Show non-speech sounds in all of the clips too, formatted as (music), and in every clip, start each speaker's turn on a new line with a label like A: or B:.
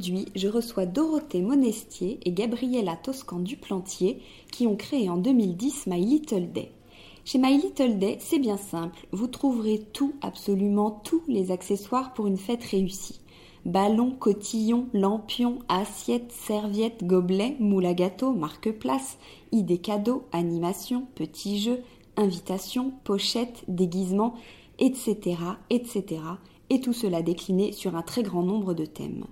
A: Aujourd'hui, je reçois Dorothée Monestier et Gabriella Toscan Duplantier qui ont créé en 2010 My Little Day. Chez My Little Day, c'est bien simple, vous trouverez tout, absolument tous les accessoires pour une fête réussie. Ballons, cotillons, lampions, assiettes, serviettes, gobelets, moules à gâteau, marque-place, idées cadeaux, animations, petits jeux, invitations, pochettes, déguisements, etc., etc. Et tout cela décliné sur un très grand nombre de thèmes.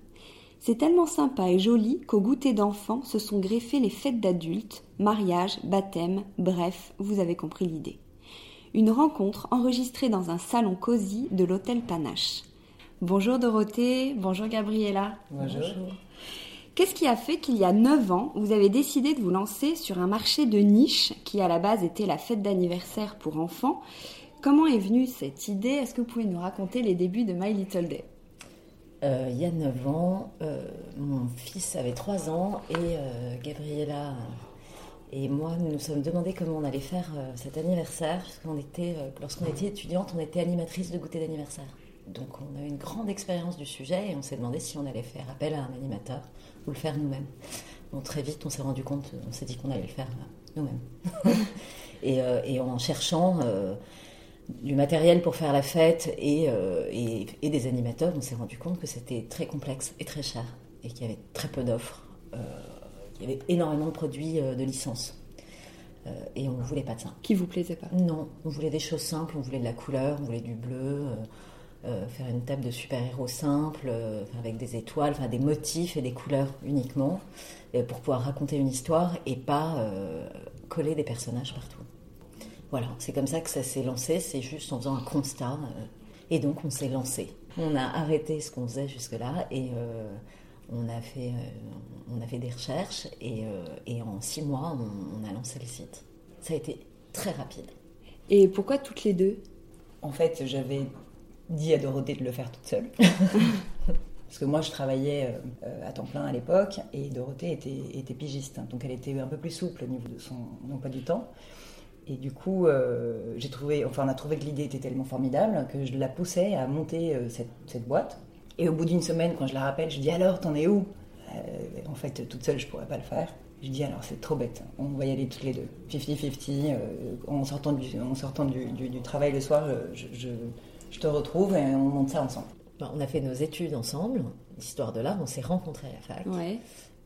A: C'est tellement sympa et joli qu'au goûter d'enfants se sont greffées les fêtes d'adultes, mariages, baptêmes, bref, vous avez compris l'idée. Une rencontre enregistrée dans un salon cosy de l'hôtel Panache. Bonjour Dorothée, bonjour Gabriella.
B: Bonjour.
A: Qu'est-ce qui a fait qu'il y a 9 ans, vous avez décidé de vous lancer sur un marché de niche qui à la base était la fête d'anniversaire pour enfants? Comment est venue cette idée? Est-ce que vous pouvez nous raconter les débuts de My Little Day?
B: Euh, il y a 9 ans, euh, mon fils avait 3 ans et euh, Gabriella et moi nous nous sommes demandé comment on allait faire cet anniversaire. Lorsqu'on était étudiante, on était animatrice de goûter d'anniversaire. Donc on a une grande expérience du sujet et on s'est demandé si on allait faire appel à un animateur ou le faire nous-mêmes. Très vite, on s'est rendu compte, on s'est dit qu'on allait le faire nous-mêmes. (laughs) et, en cherchant du matériel pour faire la fête euh, et, et, des animateurs, on s'est rendu compte que c'était très complexe et très cher et qu'il y avait très peu d'offres. Euh, il y avait énormément de produits euh, de licence. et on ne voulait pas de ça.
A: Qui vous plaisait pas?
B: Non, on voulait des choses simples, on voulait de la couleur, on voulait du bleu, faire une table de super-héros simple, avec des étoiles, enfin des motifs et des couleurs uniquement, pour pouvoir raconter une histoire et pas coller des personnages partout. Voilà, c'est comme ça que ça s'est lancé, c'est juste en faisant un constat. Euh, et donc on s'est lancé. On a arrêté ce qu'on faisait jusque-là et euh, on, a fait, euh, on a fait des recherches et, en six mois on, a lancé le site. Ça a été très rapide.
A: Et pourquoi toutes les deux?
C: En fait, j'avais dit à Dorothée de le faire toute seule. (laughs) Parce que moi, je travaillais à temps plein à l'époque et Dorothée était, était pigiste. Donc elle était un peu plus souple au niveau de son emploi du temps. Et du coup, euh, j'ai trouvé, enfin, on a trouvé que l'idée était tellement formidable que je la poussais à monter euh, cette, boîte. Et au bout d'une semaine, quand je la rappelle, je dis alors, t'en es où? Euh, En fait, toute seule, je pourrais pas le faire. Je dis alors, c'est trop bête, on va y aller toutes les deux. 50-50, en sortant, du, en sortant du, travail le soir, je, te retrouve et on monte ça ensemble.
B: On a fait nos études ensemble, l'histoire de l'art, on s'est rencontrés à la fac.
A: Ouais.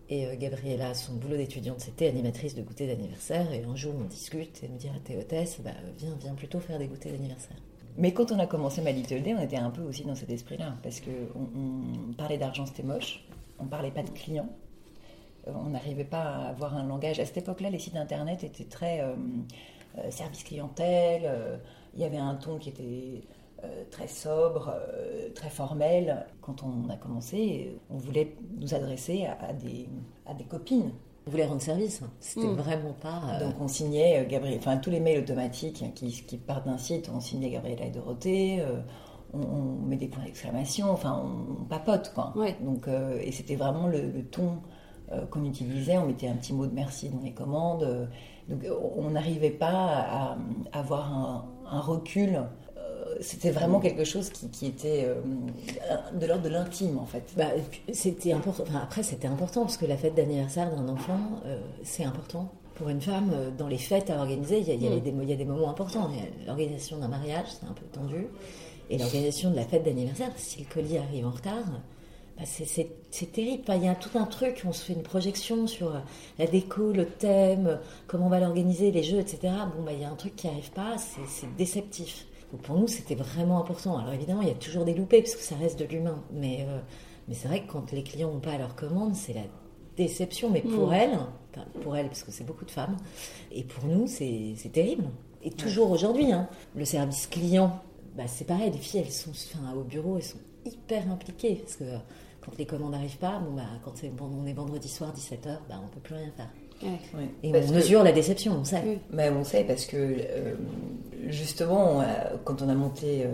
B: Et euh, Gabriella, son boulot d'étudiante, c'était animatrice de goûter d'anniversaire. Et un jour, on discute et elle me dit ah, T'es hôtesse, bah, viens, viens plutôt faire des goûters d'anniversaire.
C: Mais quand on a commencé ma Little Day, on était un peu aussi dans cet esprit-là. Parce qu'on on parlait d'argent, c'était moche. On parlait pas de clients. on n'arrivait pas à avoir un langage. À cette époque-là, les sites internet étaient très service clientèle. il y avait un ton qui était très sobre, très formel. Quand on a commencé, on voulait nous adresser à, des, à des copines.
B: On voulait rendre service, hein. c'était hmm. vraiment pas.
C: Donc on signait Gabriel, enfin tous les mails automatiques qui, qui partent d'un site, on signait Gabriela et Dorothée on, met des points d'exclamation, enfin on, papote quoi. Donc, euh, et c'était vraiment le, ton euh, qu'on utilisait, on mettait un petit mot de merci dans les commandes. Euh, donc on n'arrivait pas à, avoir un, recul. C'était vraiment quelque chose qui, était de l'ordre de l'intime en fait.
B: Bah, c'était important. après c'était important parce que la fête d'anniversaire d'un enfant c'est important pour une femme, dans les fêtes à organiser, il y, a, des, il y a des moments importants. L'organisation d'un mariage, c'est un peu tendu. Et l'organisation de la fête d'anniversaire, si le colis arrive en retard, bah, c'est terrible. Il y a tout un truc, on se fait une projection sur euh, la déco, le thème, comment on va l'organiser, les jeux, etc. Bon, bah, il y a un truc qui n'arrive pas, c'est déceptif. Donc pour nous, c'était vraiment important. Alors évidemment, il y a toujours des loupés, parce que ça reste de l'humain. Mais, euh, mais c'est vrai que quand les clients n'ont pas leur commande, c'est la déception. Mais pour mmh. elles, pour elles, parce que c'est beaucoup de femmes, et pour nous, c'est terrible. Et toujours aujourd'hui, hein, le service client bah, c'est pareil, les filles, elles sont enfin, au bureau, elles sont hyper impliquées. Parce que quand les commandes n'arrivent pas, bon, bah, quand on est vendredi soir, 17h, bah, on ne peut plus rien faire. Et on mesure la déception, on sait.
C: Mais on sait parce que euh, justement, quand on a monté euh,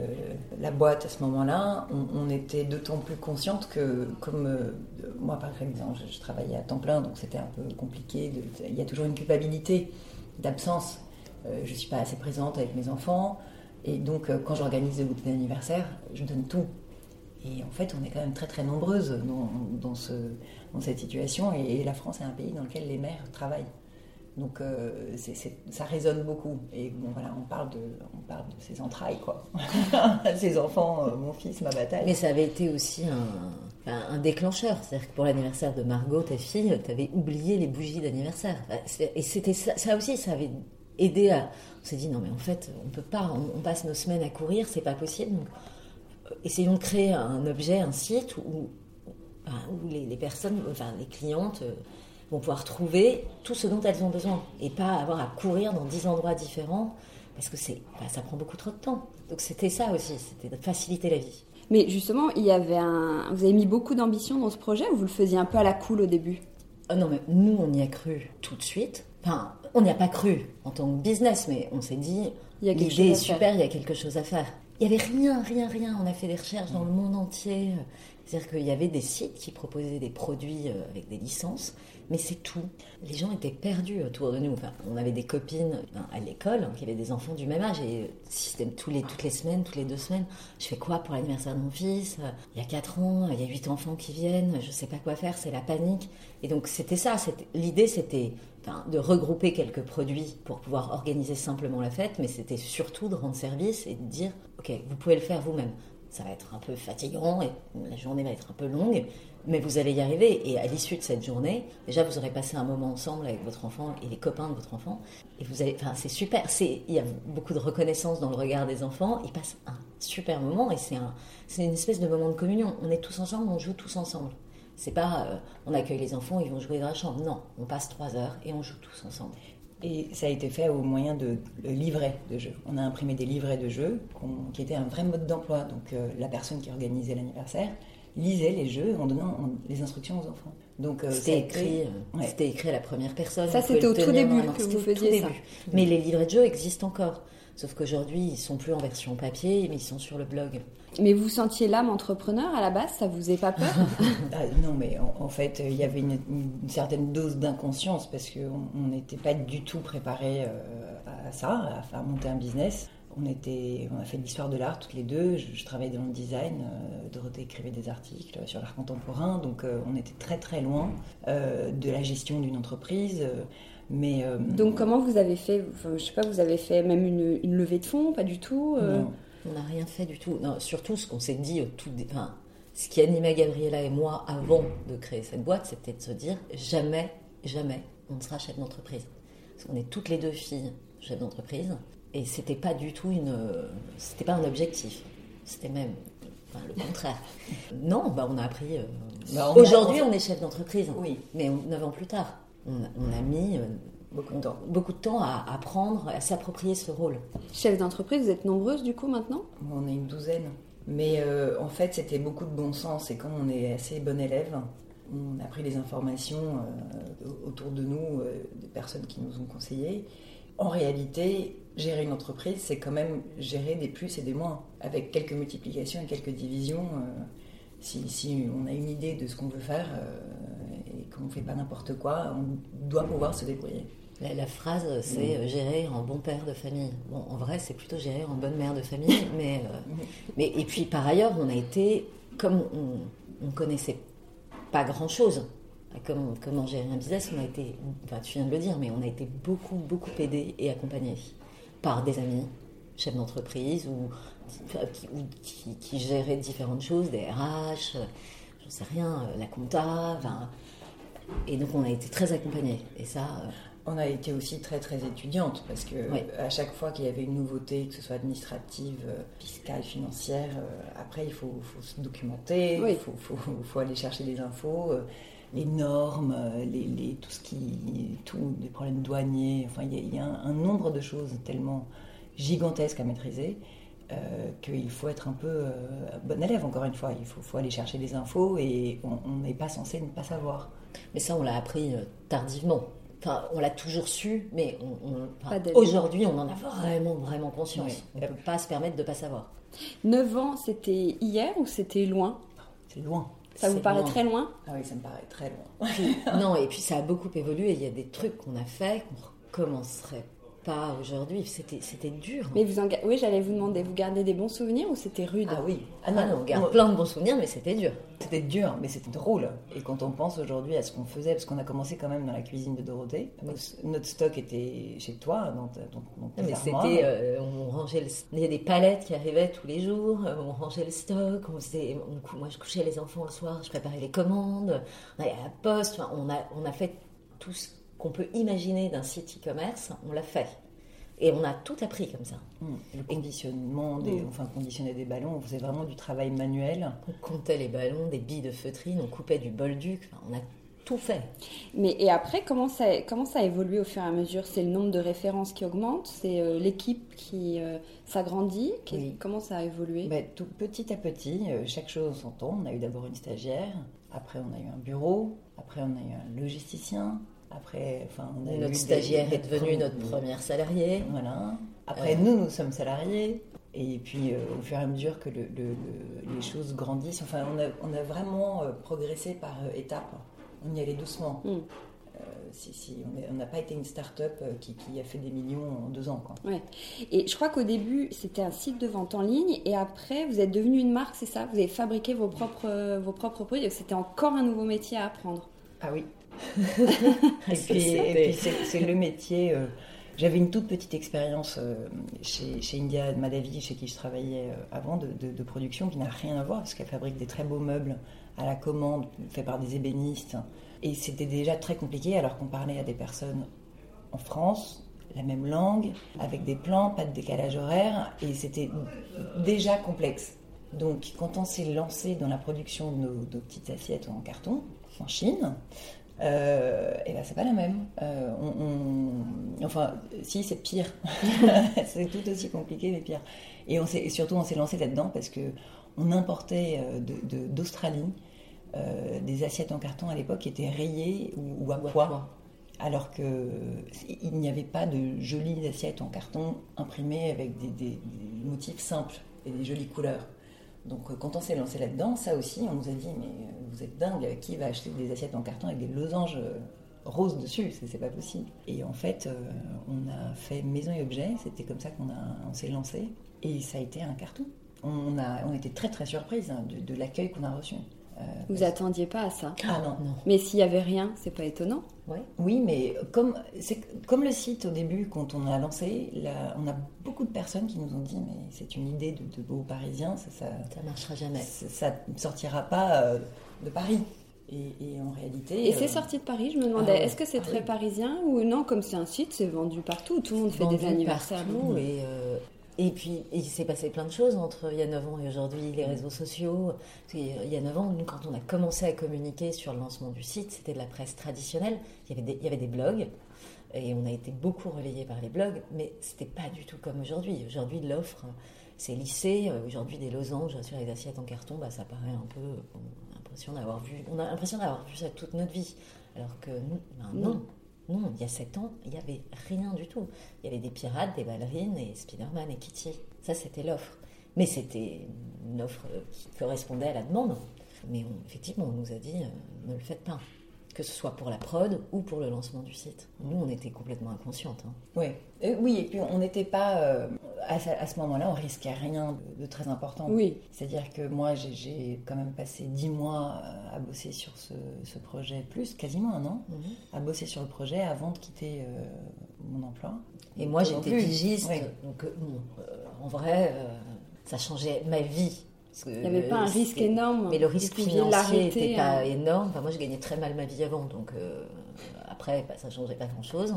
C: la boîte à ce moment-là, on, était d'autant plus consciente que, comme euh, moi par exemple, je, je, travaillais à temps plein, donc c'était un peu compliqué. il y a toujours une culpabilité d'absence. je ne suis pas assez présente avec mes enfants. Et donc, euh, quand j'organise des goûters d'anniversaire, je donne tout. Et en fait, on est quand même très très nombreuses dans, dans, ce, dans cette situation. Et, la France est un pays dans lequel les mères travaillent. Donc euh, ça résonne beaucoup. Et bon, voilà, on parle de, on ses entrailles, quoi. (laughs) ses enfants, euh, mon fils, ma bataille.
B: Mais ça avait été aussi un, déclencheur. C'est-à-dire que pour l'anniversaire de Margot, ta fille, tu avais oublié les bougies d'anniversaire. Et c'était ça, aussi, ça avait aidé à. On s'est dit non, mais en fait, on peut pas, on, passe nos semaines à courir, c'est pas possible. Essayons de créer un objet, un site où, où les, personnes, enfin les clientes, euh, vont pouvoir trouver tout ce dont elles ont besoin et pas avoir à courir dans dix endroits différents parce que c'est, bah, ça prend beaucoup trop de temps. Donc c'était ça aussi, c'était de faciliter la vie.
A: Mais justement, il y avait un, vous avez mis beaucoup d'ambition dans ce projet ou vous le faisiez un peu à la cool au début?
B: Ah Non, mais nous on y a cru tout de suite. Enfin, on n'y a pas cru en tant que business, mais on s'est dit, l'idée est super, il y a quelque chose à faire. Il n'y avait rien, rien, rien. On a fait des recherches dans le monde entier. C'est-à-dire qu'il y avait des sites qui proposaient des produits euh, avec des licences, mais c'est tout. Les gens étaient perdus autour de nous. Enfin, on avait des copines ben, à l'école hein, qui avaient des enfants du même âge et système tous les, toutes les semaines, toutes les deux semaines. Je fais quoi pour l'anniversaire de mon fils? Il y a quatre ans, il y a huit enfants qui viennent, je ne sais pas quoi faire, c'est la panique. Et donc c'était ça. L'idée c'était de regrouper quelques produits pour pouvoir organiser simplement la fête, mais c'était surtout de rendre service et de dire, ok, vous pouvez le faire vous-même. Ça va être un peu fatigant et la journée va être un peu longue, mais vous allez y arriver. Et à l'issue de cette journée, déjà vous aurez passé un moment ensemble avec votre enfant et les copains de votre enfant, et vous allez, enfin c'est super. C'est, il y a beaucoup de reconnaissance dans le regard des enfants. Ils passent un super moment et c'est un, c'est une espèce de moment de communion. On est tous ensemble, on joue tous ensemble. C'est pas euh, on accueille les enfants, ils vont jouer dans la chambre. Non, on passe trois heures et on joue tous ensemble.
C: Et ça a été fait au moyen de livrets de jeux. On a imprimé des livrets de jeux qui étaient un vrai mode d'emploi. Donc euh, la personne qui organisait l'anniversaire lisait les jeux en donnant les instructions aux enfants.
B: Donc euh, c'était écrit, c'était écrit à la première personne.
A: Ça c'était au tout début que vous faisiez ça.
B: Mais les livrets de jeux existent encore. Sauf qu'aujourd'hui, ils sont plus en version papier, mais ils sont sur le blog.
A: Mais vous sentiez l'âme entrepreneur à la base Ça vous est pas peur (laughs)
C: ah, Non, mais en, fait, il y avait une, certaine dose d'inconscience parce qu'on n'était pas du tout préparé euh, à ça, à faire monter un business. On, était, on a fait l'histoire de l'art toutes les deux. Je, travaillais dans le design. Euh, Dorothée écrivait des articles sur l'art contemporain. Donc euh, on était très très loin de la gestion d'une entreprise. Mais,
A: euh, Donc comment vous avez fait Je sais pas, vous avez fait même une, levée de fonds Pas du tout
B: euh? On n'a rien fait du tout. Non, surtout ce qu'on s'est dit au tout enfin, ce qui animait Gabriella et moi avant de créer cette boîte, c'était de se dire jamais, jamais, on ne sera chef d'entreprise. Parce qu'on est toutes les deux filles chefs d'entreprise, et c'était pas du tout une, c'était pas un objectif. C'était même Enfin, le contraire. (laughs) non, bah, on a appris. euh, bah, Aujourd'hui, on est chef d'entreprise.
C: Oui.
B: Mais on- neuf ans plus tard, on, a- on a mis euh,
C: Beaucoup de temps.
B: beaucoup de temps à apprendre, à s'approprier ce rôle.
A: Chef d'entreprise, vous êtes nombreuses du coup maintenant
C: On est une douzaine. Mais euh, en fait, c'était beaucoup de bon sens. Et comme on est assez bon élève, on a pris les informations euh, autour de nous, euh, des personnes qui nous ont conseillé. En réalité, gérer une entreprise, c'est quand même gérer des plus et des moins, avec quelques multiplications et quelques divisions. euh, si, si on a une idée de ce qu'on veut faire euh, et qu'on ne fait pas n'importe quoi, on doit pouvoir se débrouiller.
B: La, la phrase, c'est euh, gérer en bon père de famille. Bon, en vrai, c'est plutôt gérer en bonne mère de famille. (laughs) mais, euh, mais, et puis, par ailleurs, on a été, comme on ne connaissait pas grand-chose à comment, comment gérer un business, on a été, enfin, tu viens de le dire, mais on a été beaucoup, beaucoup aidé et accompagné par des amis, chefs d'entreprise ou, qui, ou qui, qui géraient différentes choses, des RH, euh, j'en sais rien, euh, la compta, enfin, et donc on a été très accompagnés. Et ça, euh,
C: On a été aussi très très étudiante parce que
B: Oui.
C: à chaque fois qu'il y avait une nouveauté, que ce soit administrative, euh, fiscale, financière, euh, après il faut, faut se documenter, il
A: Oui.
C: faut, faut- faut aller chercher des infos, euh, les normes, euh, les, les- tout ce qui, tout, les problèmes douaniers. Enfin, il y a, il y a un, un nombre de choses tellement gigantesques à maîtriser. euh, qu'il faut être un peu euh, bon élève encore une fois, il faut, faut aller chercher des infos et on n'est pas censé ne pas savoir.
B: Mais ça, on l'a appris euh, tardivement. Enfin, on l'a toujours su, mais aujourd'hui, on en a vraiment, vraiment conscience.
C: Oui.
B: On ne peut pas se permettre de ne pas savoir.
A: 9 ans, c'était hier ou c'était loin?
C: C'est loin.
A: Ça vous paraît
B: loin.
A: très loin?
C: Ah oui, ça me paraît très loin.
B: Puis- (laughs) non, et puis ça a beaucoup évolué. Il y a des trucs qu'on a fait qu'on recommencerait pas aujourd'hui. C'était, c'était dur.
A: Mais vous en Oui, j'allais vous demander, vous gardez des bons souvenirs ou c'était rude?
C: Ah oui.
B: Ah non, on garde
C: Non,
B: plein de bons souvenirs, mais c'était dur.
C: C'était dur, mais c'était drôle. Et quand on pense aujourd'hui à ce qu'on faisait, parce qu'on a commencé quand même dans la cuisine de Dorothée, notre stock était chez toi, dans, ta- dans, dans tes
B: Mais
C: armoires.
B: c'était, euh, on rangeait le, il y a des palettes qui arrivaient tous les jours, euh, on rangeait le stock, on faisait, on moi je couchais les enfants le soir, je préparais les commandes, on allait à la poste, enfin, on, a, on a fait tout ce qu'on peut imaginer d'un site e-commerce, on l'a fait. Et on a tout appris comme ça.
C: Hum, Le conditionnement, des,
B: Mm.
C: enfin conditionner des ballons, on faisait vraiment du travail manuel.
B: On comptait les ballons, des billes de feutrine, on coupait du bolduc, enfin, on a tout fait.
A: Mais et après, comment ça, comment ça évolue au fur et à mesure? C'est le nombre de références qui augmente? C'est euh, l'équipe qui euh, s'agrandit? Qui-
C: Oui.
A: Comment ça a évolué?
C: Tout petit à petit, euh, chaque chose en son temps. On a eu d'abord une stagiaire, après on a eu un bureau, après on a eu un logisticien, après, enfin, on a eu
B: Notre stagiaire
C: des-
B: est devenue notre première salariée.
C: Voilà. Après,
B: Euh.
C: nous, nous sommes salariés. Et puis, euh, au fur et à mesure que le- le- le- les choses grandissent, enfin, on a, on a vraiment euh, progressé par étapes. On y allait doucement.
A: Mm.
C: Si, si, on n'a pas été une start-up qui, qui a fait des millions en deux ans. Quoi.
A: Et je crois qu'au début, c'était un site de vente en ligne, et après, vous êtes devenu une marque, c'est ça? Vous avez fabriqué vos propres, vos propres produits, c'était encore un nouveau métier à apprendre.
C: Ah oui. (laughs) Et puis, c'est le métier. euh, J'avais une toute petite expérience euh, chez, chez India Madavi, chez qui je travaillais euh, avant, de, de- de production, qui n'a rien à voir, parce qu'elle fabrique des très beaux meubles à la commande, faits par des ébénistes. Et c'était déjà très compliqué, alors qu'on parlait à des personnes en France, la même langue, avec des plans, pas de décalage horaire, et c'était déjà complexe. Donc, quand on s'est lancé dans la production de nos, nos petites assiettes en carton, en Chine, euh, et ben c'est pas la même. Euh, on- on- Enfin, si, c'est pire. (laughs) c'est tout aussi compliqué, mais pire. Et, on et surtout, on s'est lancé là-dedans parce que on importait euh, de- de- d'Australie euh, des assiettes en carton à l'époque qui étaient rayées ou, ou à poids. Alors que il n'y avait pas de jolies assiettes en carton imprimées avec des, des- des motifs simples et des jolies couleurs. Donc euh, quand on s'est lancé là-dedans, ça aussi, on nous a dit mais euh, vous êtes dingue, qui va acheter des assiettes en carton avec des losanges euh, roses dessus? C'est pas possible. Et en fait, on a fait maison et objet. C'était comme ça qu'on on s'est lancé et ça a été un carton. On a, on très très surprise hein, de l'accueil qu'on a reçu. Euh,
A: Vous attendiez pas à ça
C: ah non,
B: Non.
A: Mais s'il y avait rien, c'est pas étonnant.
B: Ouais.
C: Oui, mais comme, c'est comme le site au début, quand on a lancé, là, on a beaucoup de personnes qui nous ont dit mais c'est une idée de, de beaux Parisiens, ça, ça,
B: Ça marchera jamais.
C: ça- ne sortira pas euh, de Paris. Et, et en réalité.
A: Et c'est
C: euh,
A: sorti de Paris, je me demandais,
C: ah
A: est-ce que c'est
C: Ah
A: très
C: oui.
A: parisien ou non Comme c'est un site, c'est vendu partout, tout le monde fait des anniversaires.
B: partout et, euh, Et puis, il s'est passé plein de choses entre il y a 9 ans et aujourd'hui, les réseaux sociaux. Il y a 9 ans, nous, quand on a commencé à communiquer sur le lancement du site, c'était de la presse traditionnelle. Il y avait des, il y avait des blogs, et on a été beaucoup relayé par les blogs, mais c'était pas du tout comme aujourd'hui. Aujourd'hui, l'offre, c'est lissé. Aujourd'hui, des losanges sur les assiettes en carton, bah, ça paraît un peu. On a l'impression d'avoir vu, on a l'impression d'avoir vu ça toute notre vie. Alors que nous, ben non. Non, il y a 7 ans, il n'y avait rien du tout. Il y avait des pirates, des ballerines et Spider-Man et Kitty. Ça, c'était l'offre. Mais c'était une offre qui correspondait à la demande. Mais effectivement, on nous a dit, euh, ne le faites pas que ce soit pour la prod ou pour le lancement du site. Nous, on était complètement inconscientes. Hein.
C: Oui. Euh, oui, et puis on n'était pas. Euh, à, ce moment-là, on risquait rien de, très important.
A: Oui.
C: C'est-à-dire que moi, j'ai quand même passé dix mois à bosser sur ce, projet, plus quasiment un an, mhm. à bosser sur le projet avant de quitter euh, mon emploi.
B: Et moi, j'étais pigiste. Donc, en vrai, ça changeait ma vie
A: il n'y avait pas un risque énorme.
B: Mais le risque financier n'était pas hein. énorme. Enfin, moi, je gagnais très mal ma vie avant, donc euh, après, bah, ça ne changeait pas grand-chose.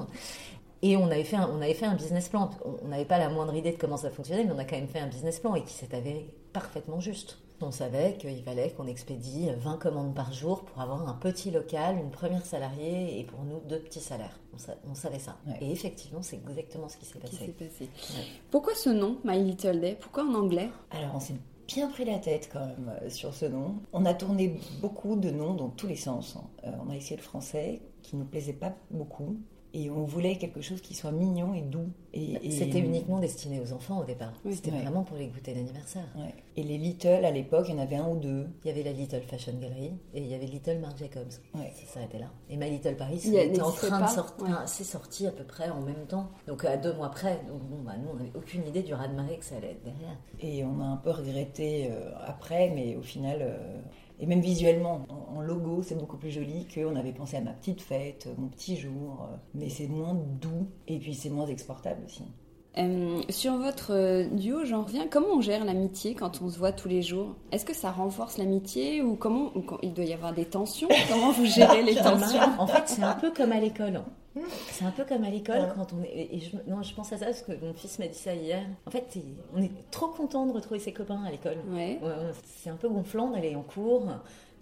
B: Et on avait, fait un, on avait fait un business plan. On n'avait pas la moindre idée de comment ça fonctionnait, mais on a quand même fait un business plan et qui s'est avéré parfaitement juste. On savait qu'il fallait qu'on expédie 20 commandes par jour pour avoir un petit local, une première salariée et pour nous deux petits salaires. On, savait ça. Et effectivement, c'est exactement ce qui s'est passé.
A: passé. Pourquoi ce nom, My Little Day? Pourquoi en anglais?
C: Alors, on s'est bien pris la tête quand même euh, sur ce nom. On a tourné beaucoup de noms dans tous les sens. Euh, on a essayé le français, qui nous plaisait pas beaucoup. Et on voulait quelque chose qui soit mignon et doux. Et,
B: C'était uniquement destiné aux enfants au départ. C'était vraiment pour les goûter d'anniversaire.
C: Et les Little, à l'époque, il y en avait un ou deux.
B: Il y avait la Little Fashion Gallery et il y avait Little Marc Jacobs. Ça s'arrêtait là. Et My Little Paris, c'était en train de sortir. C'est sorti à peu près en même temps. Donc à deux mois près. Donc bon, bah, nous, on n'avait aucune idée du raz-de-marée que ça allait être derrière.
C: Et on a un peu regretté euh, après, mais au final, euh, et même visuellement, en, logo, c'est beaucoup plus joli qu'on avait pensé à ma petite fête, mon petit jour. Mais c'est moins doux et puis c'est moins exportable aussi.
A: Euh, sur votre euh, duo, j'en reviens. Comment on gère l'amitié quand on se voit tous les jours? Est-ce que ça renforce l'amitié ou comment il doit y avoir des tensions? Comment vous gérez (laughs) les tensions?
B: En fait, c'est un peu comme à l'école. C'est un peu comme à l'école quand on est. Et je, non, je pense à ça parce que mon fils m'a dit ça hier. En fait, on est trop content de retrouver ses copains à l'école.
A: Ouais.
B: c'est un peu gonflant d'aller en cours,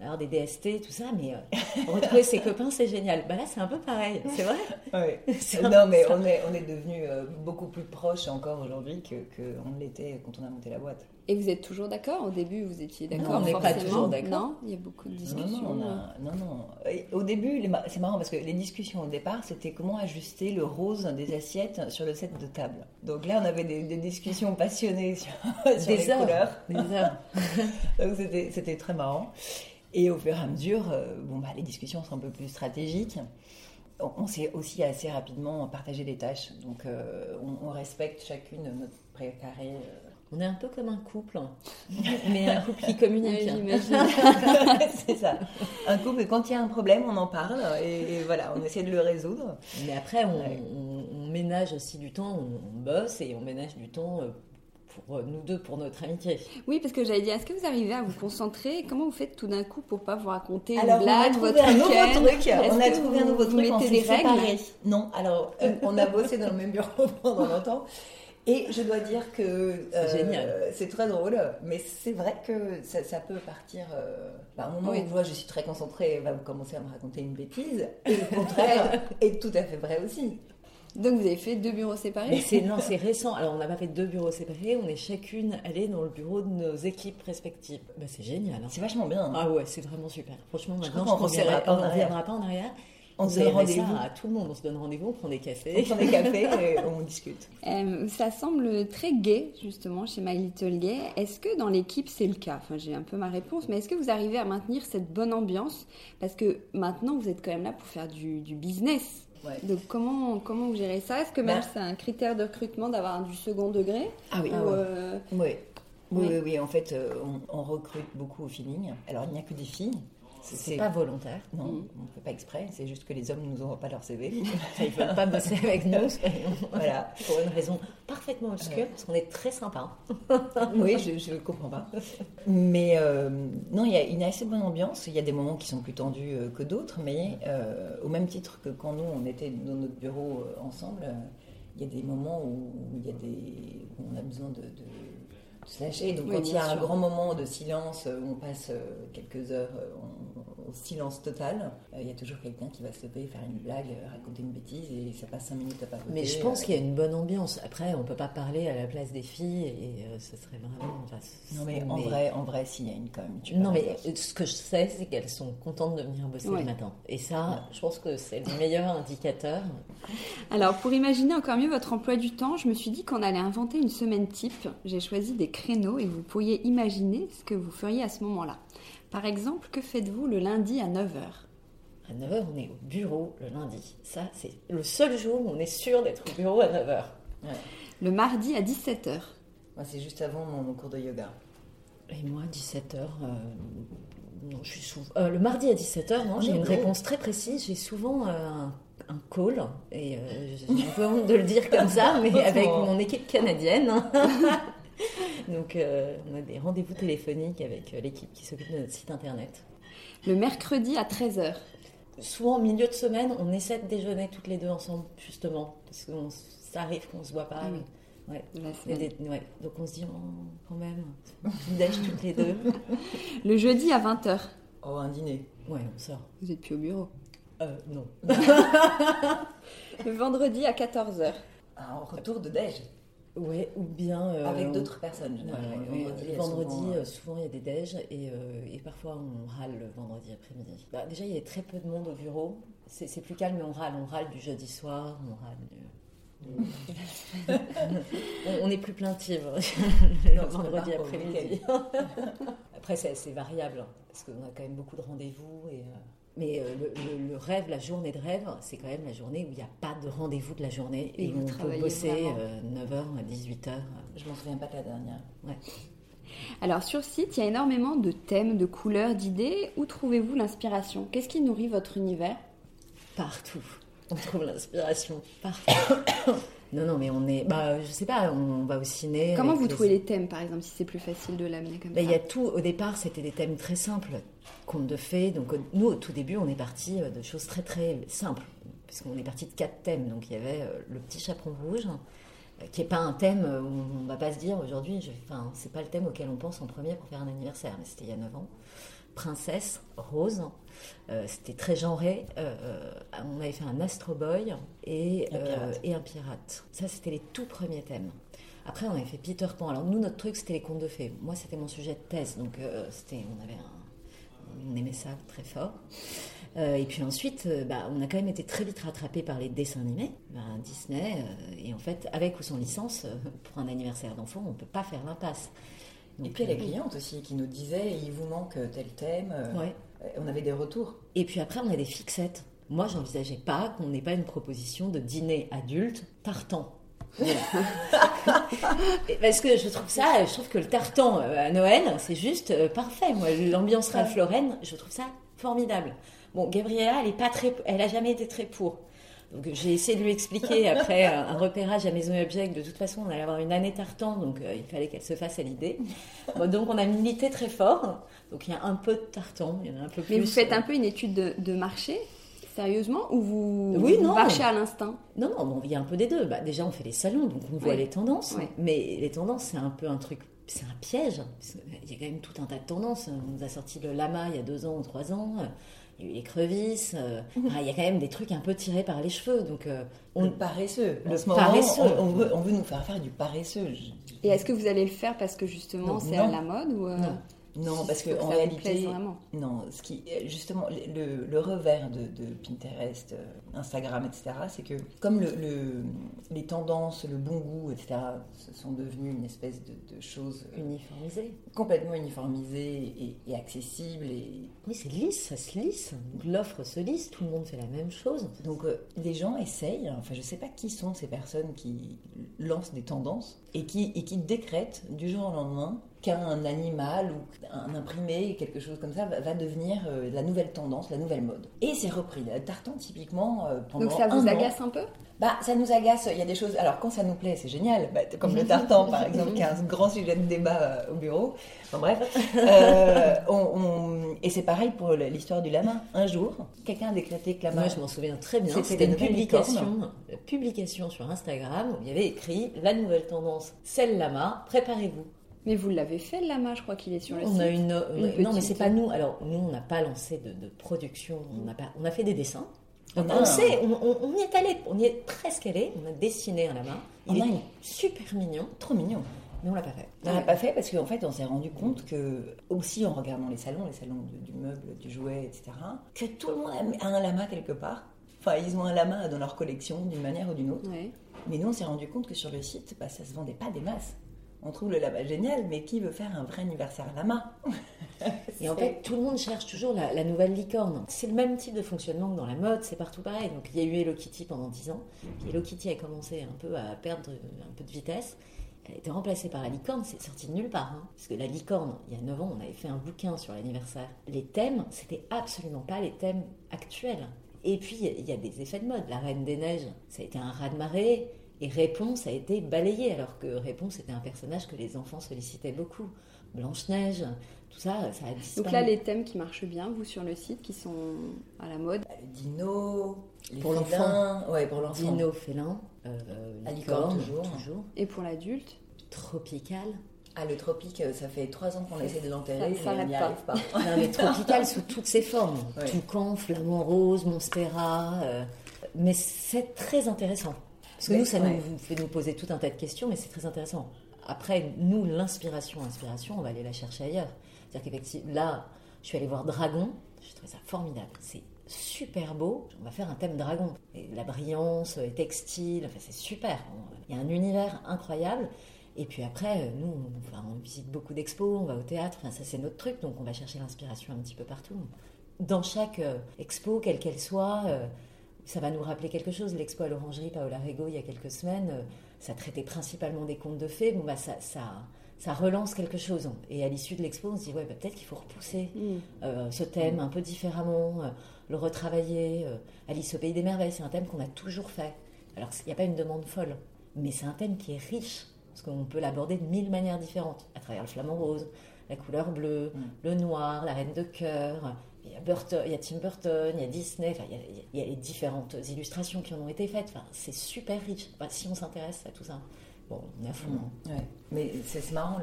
B: avoir des DST, tout ça, mais euh, retrouver ses copains, c'est génial. Bah là, c'est un peu pareil, c'est vrai.
C: Oui. (laughs) non, mais on est, on est devenus euh, beaucoup plus proches encore aujourd'hui qu'on que l'était quand on a monté la boîte.
A: Et vous êtes toujours d'accord? Au début, vous étiez d'accord
B: On n'est pas toujours d'accord.
A: Non, il y a beaucoup de discussions.
C: Non, non, non. au début, c'est marrant parce que les discussions au départ, c'était comment ajuster le rose des assiettes sur le set de table. Donc là, on avait des, discussions passionnées sur, (laughs) des les couleurs.
B: Des heures. (laughs)
C: Donc c'était très marrant. Et au fur et à mesure, euh, bon, bah, les discussions sont un peu plus stratégiques. On, s'est aussi assez rapidement partagé les tâches. Donc euh, on, respecte chacune notre précaré. Euh,
B: on est un peu comme un couple, hein. (laughs) mais un couple qui communique. (laughs)
C: C'est ça. Un couple, quand il y a un problème, on en parle et, voilà, on essaie de le résoudre.
B: Mais après, on, ménage aussi du temps, on, bosse et on ménage du temps pour euh, nous deux, pour notre amitié.
A: Oui, parce que j'allais dire, est-ce que vous arrivez à vous concentrer? Comment vous faites tout d'un coup pour pas vous raconter
C: alors,
A: une blague,
C: on a trouvé un nouveau truc. On a trouvé un nouveau truc. Mettez des règles? Non, alors euh, on a bossé dans le même bureau (laughs) pendant longtemps. Et je dois dire que euh, c'est très drôle, mais c'est vrai que ça, peut partir. Euh, bah, à un moment où je suis très concentrée, elle va commencer à me raconter une bêtise, et le contraire (laughs) est tout à fait vrai aussi.
A: Donc vous avez fait deux bureaux séparés
B: c'est, Non, c'est récent. Alors on n'a pas fait deux bureaux séparés, on est chacune allée dans le bureau de nos équipes respectives. Bah, c'est génial. Hein.
C: C'est vachement bien. Hein.
B: Ah ouais, c'est vraiment super. Franchement, maintenant, je, ne reviendra pas en arrière.
C: On se donne rendez-vous
B: à tout le monde. On se donne rendez-vous, on prend des cafés. On
C: prend des cafés (laughs) et on discute.
A: Euh, ça semble très gay, justement, chez My Little Gay. Est-ce que dans l'équipe, c'est le cas? Enfin, j'ai un peu ma réponse, mais est-ce que vous arrivez à maintenir cette bonne ambiance? Parce que maintenant, vous êtes quand même là pour faire du, business. Donc comment, comment vous gérez ça? Est-ce que même ben c'est un critère de recrutement d'avoir du second degré?
C: Ah oui, euh, oui. Oui, oui, En fait, euh, on, recrute beaucoup au feeling. Alors, il n'y a que des filles.
B: C'est pas volontaire.
C: Non, mm. on ne fait pas exprès. C'est juste que les hommes ne nous envoient pas leur CV. (laughs)
B: Ils ne veulent pas bosser avec nous. (laughs) voilà. Pour une raison parfaitement obscure, parce qu'on est très sympa. (laughs)
C: oui, je ne comprends pas. Mais euh, non, il y a une assez bonne ambiance. Il y a des moments qui sont plus tendus euh, que d'autres, mais euh, au même titre que quand nous, on était dans notre bureau ensemble, il y a des moments où, il y a des, où on a besoin de, de se lâcher. Donc
A: Oui,
C: quand il y a un grand moment de silence on passe quelques heures au silence total, euh, il y a toujours quelqu'un qui va se lever, faire une blague, euh, raconter une bêtise et ça passe cinq minutes à papoter.
B: Mais je pense
C: euh,
B: qu'il y a une bonne ambiance. Après, on peut pas parler à la place des filles et euh, ce serait vraiment. enfin,
C: Non mais en vrai, en vrai, s'il y a une super
B: Non, mais ce que je sais, c'est qu'elles sont contentes de venir bosser
A: Ouais.
B: le matin. Et ça, je pense que c'est le meilleur indicateur.
A: Alors, pour imaginer encore mieux votre emploi du temps, je me suis dit qu'on allait inventer une semaine type. J'ai choisi des créneaux et vous pourriez imaginer ce que vous feriez à ce moment-là. Par exemple, que faites-vous le lundi à 9h
B: À 9h, on est au bureau le lundi. Ça, c'est le seul jour où on est sûr d'être au bureau à 9h.
C: Ouais.
A: Le mardi à 17h
C: Moi, c'est juste avant mon, mon cours de yoga.
B: Et moi, 17h, non, je suis souvent. euh, le mardi à 17h, non,
C: On
B: j'ai une réponse très précise. J'ai souvent euh, un, un call, et euh, j'ai un peu honte de le dire comme ça, (laughs) mais avec mon équipe canadienne. (laughs) (laughs) Donc, euh, on a des rendez-vous téléphoniques avec euh, l'équipe qui s'occupe de notre site internet.
A: Le mercredi à 13h
B: Souvent, au milieu de semaine, on essaie de déjeuner toutes les deux ensemble, justement, parce que on- ça arrive qu'on se voit pas.
A: Ah oui.
B: Ouais. des- ouais. Donc on se dit, oh, quand même, on déj toutes les deux. (laughs)
A: Le jeudi à 20h
C: Oh, un dîner.
B: Ouais, on sort.
A: Vous n'êtes plus au bureau.
B: Euh, non. (laughs)
A: Le vendredi à 14h
C: Un retour de déj
B: Ouais, ou bien. euh,
C: avec d'autres personnes. Généralement.
B: ouais,
C: Le vendredi, souvent,
B: euh,
C: euh,
B: souvent il y a des déj et, euh, et parfois on râle le vendredi après-midi. Bah, déjà, il y a très peu de monde au bureau. C'est c'est plus calme, mais on râle. On râle du jeudi soir, on râle du. (laughs) on, est plus plaintive (laughs) le vendredi après-midi. (laughs) Après, c'est assez variable hein, parce qu'on a quand même beaucoup de rendez-vous. Et, euh, Mais euh, le, le- le rêve, la journée de rêve, c'est quand même la journée où il n'y a pas de rendez-vous de la journée
A: Et
B: et,
A: vous
B: on peut bosser
A: vraiment.
B: 9h à 18h.
C: Je m'en souviens pas de la dernière.
A: Alors sur site, il y a énormément de thèmes, de couleurs, d'idées. Où trouvez-vous l'inspiration? Qu'est-ce qui nourrit votre univers?
B: Partout. On trouve l'inspiration. Partout. (coughs) non, non, mais on est. Bah, je sais pas, on va au ciné.
A: Comment vous
B: les-
A: trouvez les thèmes, par exemple, si c'est plus facile de l'amener comme
B: Bah,
A: ça
B: Il y a tout. Au départ, c'était des thèmes très simples. Contes de fées. Donc, nous, au tout début, on est parti euh, de choses très, très simples. Puisqu'on est parti de quatre thèmes. Donc, il y avait euh, le petit chaperon rouge, euh, qui n'est pas un thème où on va pas se dire aujourd'hui, je... enfin, c'est pas le thème auquel on pense en premier pour faire un anniversaire. Mais c'était il y a 9 ans. Princesse, rose. Euh, c'était très genré. Euh, euh, on avait fait un Astro Boy et,
C: Un pirate.
B: euh, et un pirate. Ça, c'était les tout premiers thèmes. Après, on avait fait Peter Pan. Alors, nous, notre truc, c'était les contes de fées. Moi, c'était mon sujet de thèse. Donc, c'était, on avait un, on aimait ça très fort. Et puis ensuite, bah, on a quand même été très vite rattrapé par les dessins animés, bah, Disney. et en fait, avec ou sans licence, pour un anniversaire d'enfant, on peut pas faire l'impasse.
C: Et puis les
B: euh,
C: clientes aussi qui nous disaient il vous manque tel thème. euh,
B: Ouais.
C: euh, On avait des retours.
B: Et puis après, on a des fixettes. Moi, j'envisageais pas qu'on n'ait pas une proposition de dîner adulte tartan. (laughs) Parce que je trouve ça, je trouve que le tartan à Noël, c'est juste parfait. Moi, l'ambiance Ralph Lauren, je trouve ça formidable. Bon, Gabriella, elle est pas très, elle a jamais été très pour. Donc j'ai essayé de lui expliquer (laughs) après un repérage à Maison et Objet que de toute façon on allait avoir une année tartan, donc euh, il fallait qu'elle se fasse à l'idée. Bon, donc on a milité très fort. Donc il y a un peu de tartan, il y en a un peu plus.
A: Mais vous faites
B: euh,
A: un peu une étude de, de marché, sérieusement, ou vous,
B: Oui,
A: vous
B: non.
A: marchez à l'instinct?
B: Non, non, bon, il y a un peu des deux. Bah, déjà, on fait les salons, donc on voit
A: Ouais.
B: les tendances.
A: Ouais.
B: Mais les tendances, c'est un peu un truc, c'est un piège. Il y a quand même tout un tas de tendances. On nous a sorti le lama il y a deux ans ou trois ans. Il y a eu les crevisses. euh, (laughs) il y a quand même des trucs un peu tirés par les cheveux. Donc, euh, on,
C: Le paresseux.
B: Le
C: moment,
B: paresseux.
C: On, on veut, on veut nous faire faire du paresseux.
A: Et est-ce que vous allez le faire parce que justement c'est à la mode ou euh,
B: Non.
C: Non, parce
A: faut
C: que
A: que
C: en
A: ça vous plaise
C: réalité,
A: vraiment.
C: non, ce qui, justement, le, le revers de, de Pinterest, euh, Instagram, etc., c'est que comme le, le- les tendances, le bon goût, etc., se sont devenus une espèce de, de choses
B: uniformisé.
C: complètement uniformisées et, et accessibles. Et...
B: Oui, c'est lisse, ça se lisse. L'offre se lisse, tout le monde fait la même chose.
C: Donc, euh, les gens essayent, enfin, je sais pas qui sont ces personnes qui lancent des tendances et qui, et qui décrètent du jour au lendemain qu'un animal ou un imprimé, quelque chose comme ça, va, devenir euh, la nouvelle tendance, la nouvelle mode. Et c'est repris. Le tartan, typiquement, euh, pendant
A: Donc ça vous agace un peu?
C: Bah, ça nous agace. Il y a des choses. Alors, quand ça nous plaît, c'est génial. Bah, comme le tartan, par exemple, qui est un (laughs) grand sujet de débat euh, au bureau. Enfin, bref. (laughs) Et c'est pareil pour l'histoire du lama. Un jour, quelqu'un a décrété que lama.
B: Moi, je m'en souviens très bien. C'était une publication, publication sur Instagram où il y avait écrit la nouvelle tendance, c'est le lama. Préparez-vous.
A: Mais vous l'avez fait, le lama, je crois qu'il est sur le
B: on
A: site.
B: A une, non, mais c'est pas nous. Alors, nous, on n'a pas lancé de, production. On a, on a fait des dessins. On, ah. sait, on, y est allé, on y est presque allé. On a dessiné un lama. Il est super mignon.
C: Trop mignon.
B: Mais on l'a pas fait.
C: On l'a pas fait parce qu'en fait, on s'est rendu compte que, aussi en regardant les salons, les salons du meuble, du jouet, etc., que tout le monde a un lama quelque part. Enfin, ils ont un lama dans leur collection d'une manière ou d'une autre. Mais nous, on s'est rendu compte que sur le site, bah, ça se vendait pas des masses on trouve le lama génial, mais qui veut faire un vrai anniversaire lama (laughs)
B: Et en fait, tout le monde cherche toujours la, nouvelle licorne. C'est le même type de fonctionnement que dans la mode, c'est partout pareil. Donc il y a eu Hello Kitty pendant 10 ans, puis Hello Kitty a commencé un peu à perdre un peu de vitesse. Elle a été remplacée par la licorne, c'est sorti de nulle part. Hein. Parce que la licorne, il y a 9 ans, on avait fait un bouquin sur l'anniversaire. Les thèmes, c'était absolument pas les thèmes actuels. Et puis, il y a des effets de mode. La Reine des Neiges, ça a été un raz-de-marée. Et Réponse a été balayé, alors que Réponse était un personnage que les enfants sollicitaient beaucoup. Blanche-Neige, tout ça, ça a disparu.
A: Donc là, les thèmes qui marchent bien, vous, sur le site, qui sont à la mode
C: Le dino,
B: pour l'enfant.
C: Ouais, pour l'enfant.
B: Dino, félin, euh, la licorne, toujours. toujours.
A: Et pour l'adulte
B: Tropical.
C: Ah, le tropique, ça fait trois ans qu'on essaie de l'enterrer,
A: mais on n'y
C: arrive pas. (laughs)
B: non, mais tropical sous toutes ses formes. Toucan, flamant rose, monstera. Euh, mais c'est très intéressant. Parce que nous, ça nous fait nous poser tout un tas de questions, mais c'est très intéressant. Après, nous, l'inspiration, l'inspiration, on va aller la chercher ailleurs. C'est-à-dire qu'effectivement, là, je suis allée voir Dragon, je trouvé ça formidable. C'est super beau. On va faire un thème dragon. Et la brillance, les textiles, enfin, c'est super. Il y a un univers incroyable. Et puis après, nous, on, visite beaucoup d'expos, on va au théâtre, enfin, ça c'est notre truc, donc on va chercher l'inspiration un petit peu partout. Dans chaque euh, expo, quelle qu'elle soit, euh, ça va nous rappeler quelque chose. L'expo à l'Orangerie, Paola Rego, il y a quelques semaines, euh, ça traitait principalement des contes de fées. Bon, bah, ça, ça, ça relance quelque chose. Et à l'issue de l'expo, on se dit, ouais, bah, peut-être qu'il faut repousser mm. euh, ce thème un peu différemment, euh, le retravailler. Alice au Pays des Merveilles, c'est un thème qu'on a toujours fait. Alors, il n'y a pas une demande folle, mais c'est un thème qui est riche, parce qu'on peut l'aborder de mille manières différentes, à travers le flamant rose, la couleur bleue, mm. le noir, la reine de cœur, il y a Burton, il y a Tim Burton, il y a Disney, il, y a, les différentes illustrations qui en ont été faites. Enfin, c'est super riche. si on s'intéresse à tout ça, bon, on est à fond.
C: Hein. Mais c'est marrant,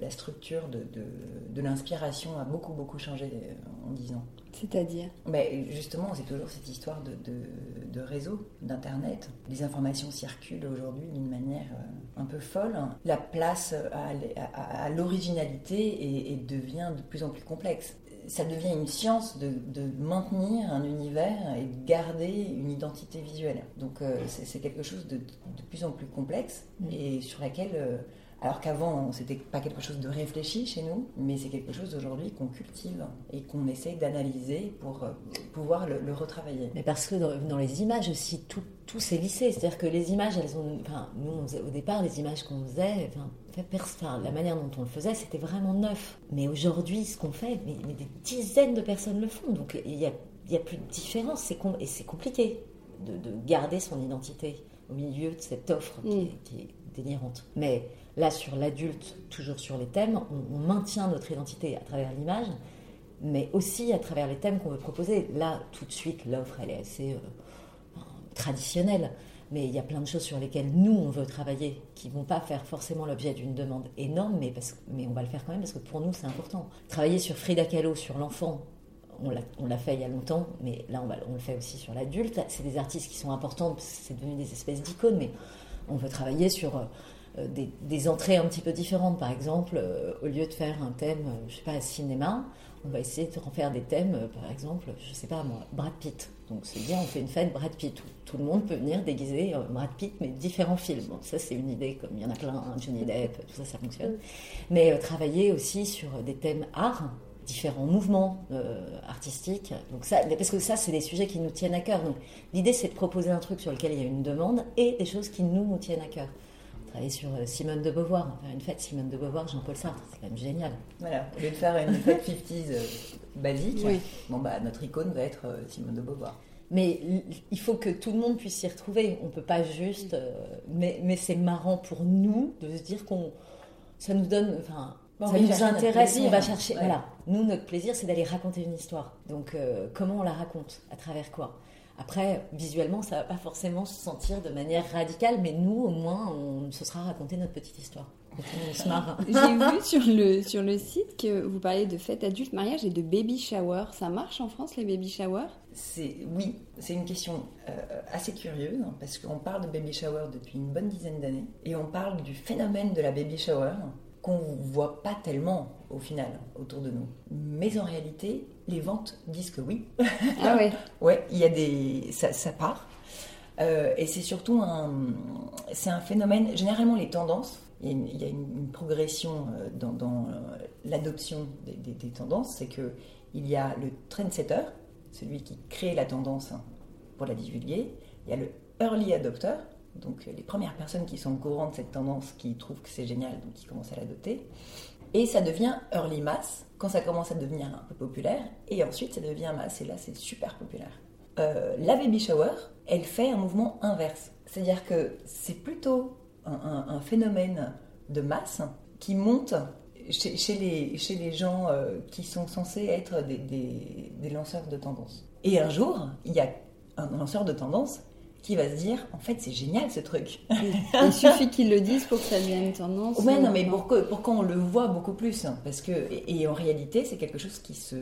C: la structure de, de, l'inspiration a beaucoup, beaucoup changé euh, en 10 ans.
A: C'est-à-dire?
C: Mais Justement, c'est toujours cette histoire de, de réseau, d'Internet. Les informations circulent aujourd'hui d'une manière euh, un peu folle. La place à, l'originalité et devient de plus en plus complexe ça devient une science de, maintenir un univers et de garder une identité visuelle. Donc euh, c'est quelque chose de, de, plus en plus complexe et sur laquelle euh, alors qu'avant, c'était pas quelque chose de réfléchi chez nous, mais c'est quelque chose aujourd'hui qu'on cultive et qu'on essaye d'analyser pour euh, pouvoir le, retravailler.
B: Mais parce que dans, les images aussi, tout, tout s'est lissé. C'est-à-dire que les images, elles ont. Enfin, nous, au départ, les images qu'on faisait, enfin, la manière dont on le faisait, c'était vraiment neuf. Mais aujourd'hui, ce qu'on fait, mais, des dizaines de personnes le font. Donc il n'y a, y a plus de différence. et c'est compliqué de, garder son identité au milieu de cette offre qui, mm. qui est délirante. Mais Là, sur l'adulte, toujours sur les thèmes, on, maintient notre identité à travers l'image, mais aussi à travers les thèmes qu'on veut proposer. Là, tout de suite, l'offre, elle est assez euh, traditionnelle. Mais il y a plein de choses sur lesquelles nous, on veut travailler, qui vont pas faire forcément l'objet d'une demande énorme, mais, parce, mais on va le faire quand même parce que pour nous, c'est important. Travailler sur Frida Kahlo, sur l'enfant, on l'a fait il y a longtemps, mais là, on, on le fait aussi sur l'adulte. C'est des artistes qui sont importants, c'est devenu des espèces d'icônes, mais on veut travailler sur euh, des, entrées un petit peu différentes. Par exemple, euh, au lieu de faire un thème, euh, je sais pas, cinéma, on va essayer de refaire des thèmes, par exemple, je sais pas moi, Brad Pitt. Donc c'est bien, on fait une fête Brad Pitt où tout le monde peut venir déguiser Brad Pitt, mais différents films. ça c'est une idée, comme il y en a plein, hein, Johnny Depp, tout ça, ça fonctionne. Mais travailler aussi sur des thèmes art, différents mouvements artistiques. Donc ça, parce que ça, c'est des sujets qui nous tiennent à cœur. Donc l'idée, c'est de proposer un truc sur lequel il y a une demande et des choses qui nous tiennent à cœur travailler sur euh, Simone de Beauvoir, faire une fête Simone de Beauvoir, Jean-Paul Sartre, c'est quand même génial.
C: Voilà, au lieu de faire une fête 50s euh, basique, bon bah notre icône va être euh, Simone de Beauvoir.
B: Mais il faut que tout le monde puisse s'y retrouver. On peut pas juste. mais mais c'est marrant pour nous de se dire qu'on. Ça nous donne. Enfin, ça nous intéresse, on va chercher. Voilà. Nous, notre plaisir, c'est d'aller raconter une histoire. Donc, comment on la raconte? À travers quoi? Après, visuellement, ça va pas forcément se sentir de manière radicale, mais nous, au moins, on se sera raconté notre petite histoire.
A: On se marre. (laughs) J'ai vu sur le, sur le site que vous parlez de fête adulte, mariage et de baby shower. Ça marche en France, les baby showers?
C: Oui, c'est une question euh, assez curieuse, hein, parce qu'on parle de baby shower depuis une bonne dizaine d'années, et on parle du phénomène de la baby shower qu'on ne voit pas tellement au final autour de nous. Mais en réalité, les ventes disent que oui.
A: Ah oui (laughs)
C: Ouais, il y a des... ça, ça part. Euh, et c'est surtout un, c'est un phénomène, généralement les tendances, il y a une, progression euh, dans, dans euh, l'adoption des, des, tendances, c'est que il y a le trendsetter, celui qui crée la tendance pour la divulguer, il y a le early adopter, donc les premières personnes qui sont au courant de cette tendance, qui trouvent que c'est génial, donc qui commencent à l'adopter. Et ça devient early mass quand ça commence à devenir un peu populaire, et ensuite ça devient mass, et là c'est super populaire. Euh, la baby shower, elle fait un mouvement inverse. C'est-à-dire que c'est plutôt un, phénomène de masse qui monte chez, les, chez les gens euh, qui sont censés être des, des lanceurs de tendance. Et un jour, il y a un lanceur de tendance qui va se dire en fait c'est génial ce truc. (laughs)
A: Il suffit qu'ils le disent pour que ça devienne tendance.
C: Ouais non mais pour qu'on le voit beaucoup plus hein, parce que et, en réalité c'est quelque chose qui se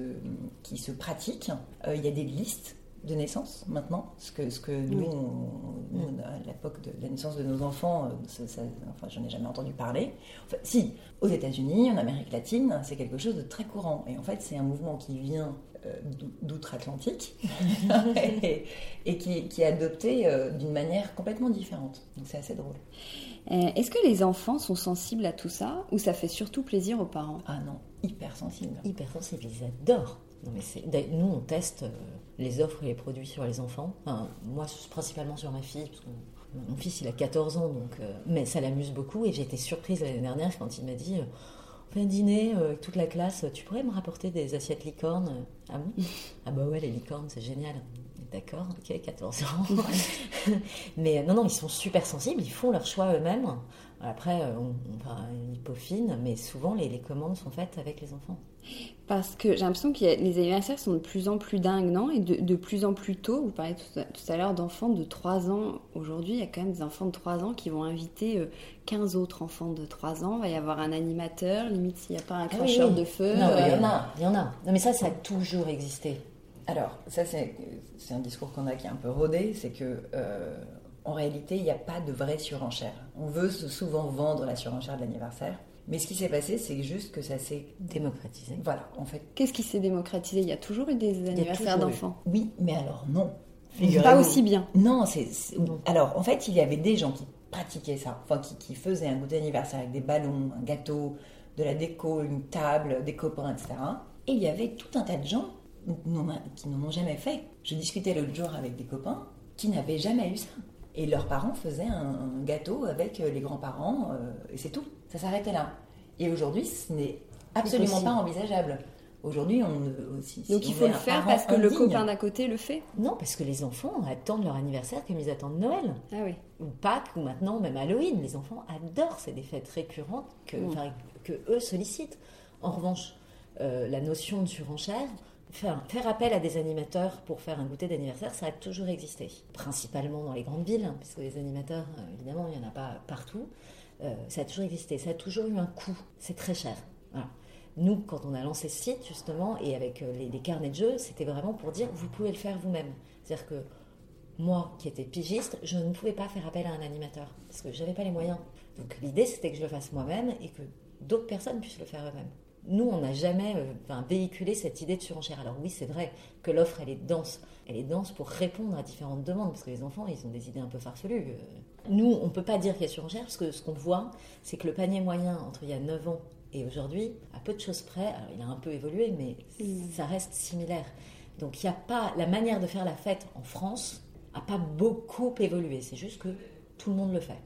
C: qui se pratique. Euh, il y a des listes de naissance maintenant, ce que, ce que nous, à l'époque de la naissance de nos enfants, euh, enfin, j'en ai jamais entendu parler. Enfin, si, aux États-Unis, en Amérique latine, c'est quelque chose de très courant. Et en fait, c'est un mouvement qui vient euh, d'outre-Atlantique (laughs) et, qui, est adopté euh, d'une manière complètement différente. Donc c'est assez drôle.
A: Est-ce que les enfants sont sensibles à tout ça ou ça fait surtout plaisir aux parents?
C: Ah non, hyper sensibles.
B: Hyper sensibles, ils adorent. Non, mais nous, on teste les offres et les produits sur les enfants. moi, principalement sur ma fille, parce que mon fils, il a 14 ans, donc, mais ça l'amuse beaucoup. Et j'ai été surprise l'année dernière quand il m'a dit un dîner euh, avec toute la classe, tu pourrais me rapporter des assiettes licornes Ah bon (laughs) Ah bah ouais, les licornes, c'est génial. D'accord, ok, 14 ans. (laughs) mais non, non, ils sont super sensibles, ils font leur choix eux-mêmes. Après, euh, on, on, peaufinent, mais souvent les, commandes sont faites avec les enfants. (gasps)
A: Parce que j'ai l'impression que les anniversaires sont de plus en plus dingues, non? Et de, plus en plus tôt. Vous parlez tout à, l'heure d'enfants de 3 ans. Aujourd'hui, il y a quand même des enfants de 3 ans qui vont inviter 15 euh, autres enfants de 3 ans. Il va y avoir un animateur, limite s'il n'y a pas un ah cracheur de feu.
B: Non, il y en a, il y en a. Non, mais ça, ça a toujours existé.
C: Alors, ça, c'est un discours qu'on a qui est un peu rodé. C'est que. Euh, en réalité, il n'y a pas de vraie surenchère. On veut souvent vendre la surenchère de l'anniversaire. Mais ce qui s'est passé, c'est juste que ça s'est
B: démocratisé.
C: Voilà, en fait.
A: Qu'est-ce qui s'est démocratisé? Il y a toujours eu des anniversaires d'enfants.
C: Oui, mais alors non.
A: Pas aussi bien.
C: Non, c'est. Alors, en fait, il y avait des gens qui pratiquaient ça, enfin, qui, qui faisaient un goûter d'anniversaire avec des ballons, un gâteau, de la déco, une table, des copains, etc. Et il y avait tout un tas de gens qui n'en ont jamais fait. Je discutais l'autre jour avec des copains qui n'avaient jamais eu ça. Et leurs parents faisaient un, gâteau avec euh, les grands-parents, euh, et c'est tout. Ça s'arrêtait là. Et aujourd'hui, ce n'est absolument pas envisageable. Aujourd'hui, on aussi.
A: Donc il faut le faire parce que le copain d'à côté le fait
B: Non, parce que les enfants attendent leur anniversaire comme ils attendent Noël.
A: Ah oui.
B: Ou Pâques, ou maintenant même Halloween. Les enfants adorent, c'est des fêtes récurrentes que, que eux sollicitent. En revanche, euh, la notion de surenchère, Faire, faire, appel à des animateurs pour faire un goûter d'anniversaire, ça a toujours existé. Principalement dans les grandes villes, hein, puisque les animateurs, euh, évidemment, il n'y en a pas partout. Euh, ça a toujours existé. Ça a toujours eu un coût. C'est très cher. Nous, quand on a lancé ce site, justement, et avec euh, les, carnets de jeux, c'était vraiment pour dire vous pouvez le faire vous-même. C'est-à-dire que moi, qui étais pigiste, je ne pouvais pas faire appel à un animateur parce que je n'avais pas les moyens. Donc l'idée, c'était que je le fasse moi-même et que d'autres personnes puissent le faire eux-mêmes nous, on n'a jamais euh, véhiculé cette idée de surenchère. Alors oui, c'est vrai que l'offre, elle est dense. Elle est dense pour répondre à différentes demandes, parce que les enfants, ils ont des idées un peu farfelues. Euh, nous, on ne peut pas dire qu'il y a surenchère, parce que ce qu'on voit, c'est que le panier moyen entre il y a 9 ans et aujourd'hui, à peu de choses près, alors il a un peu évolué, mais ça reste similaire. Donc il n'y a pas... La manière de faire la fête en France n'a pas beaucoup évolué. C'est juste que tout le monde le fait.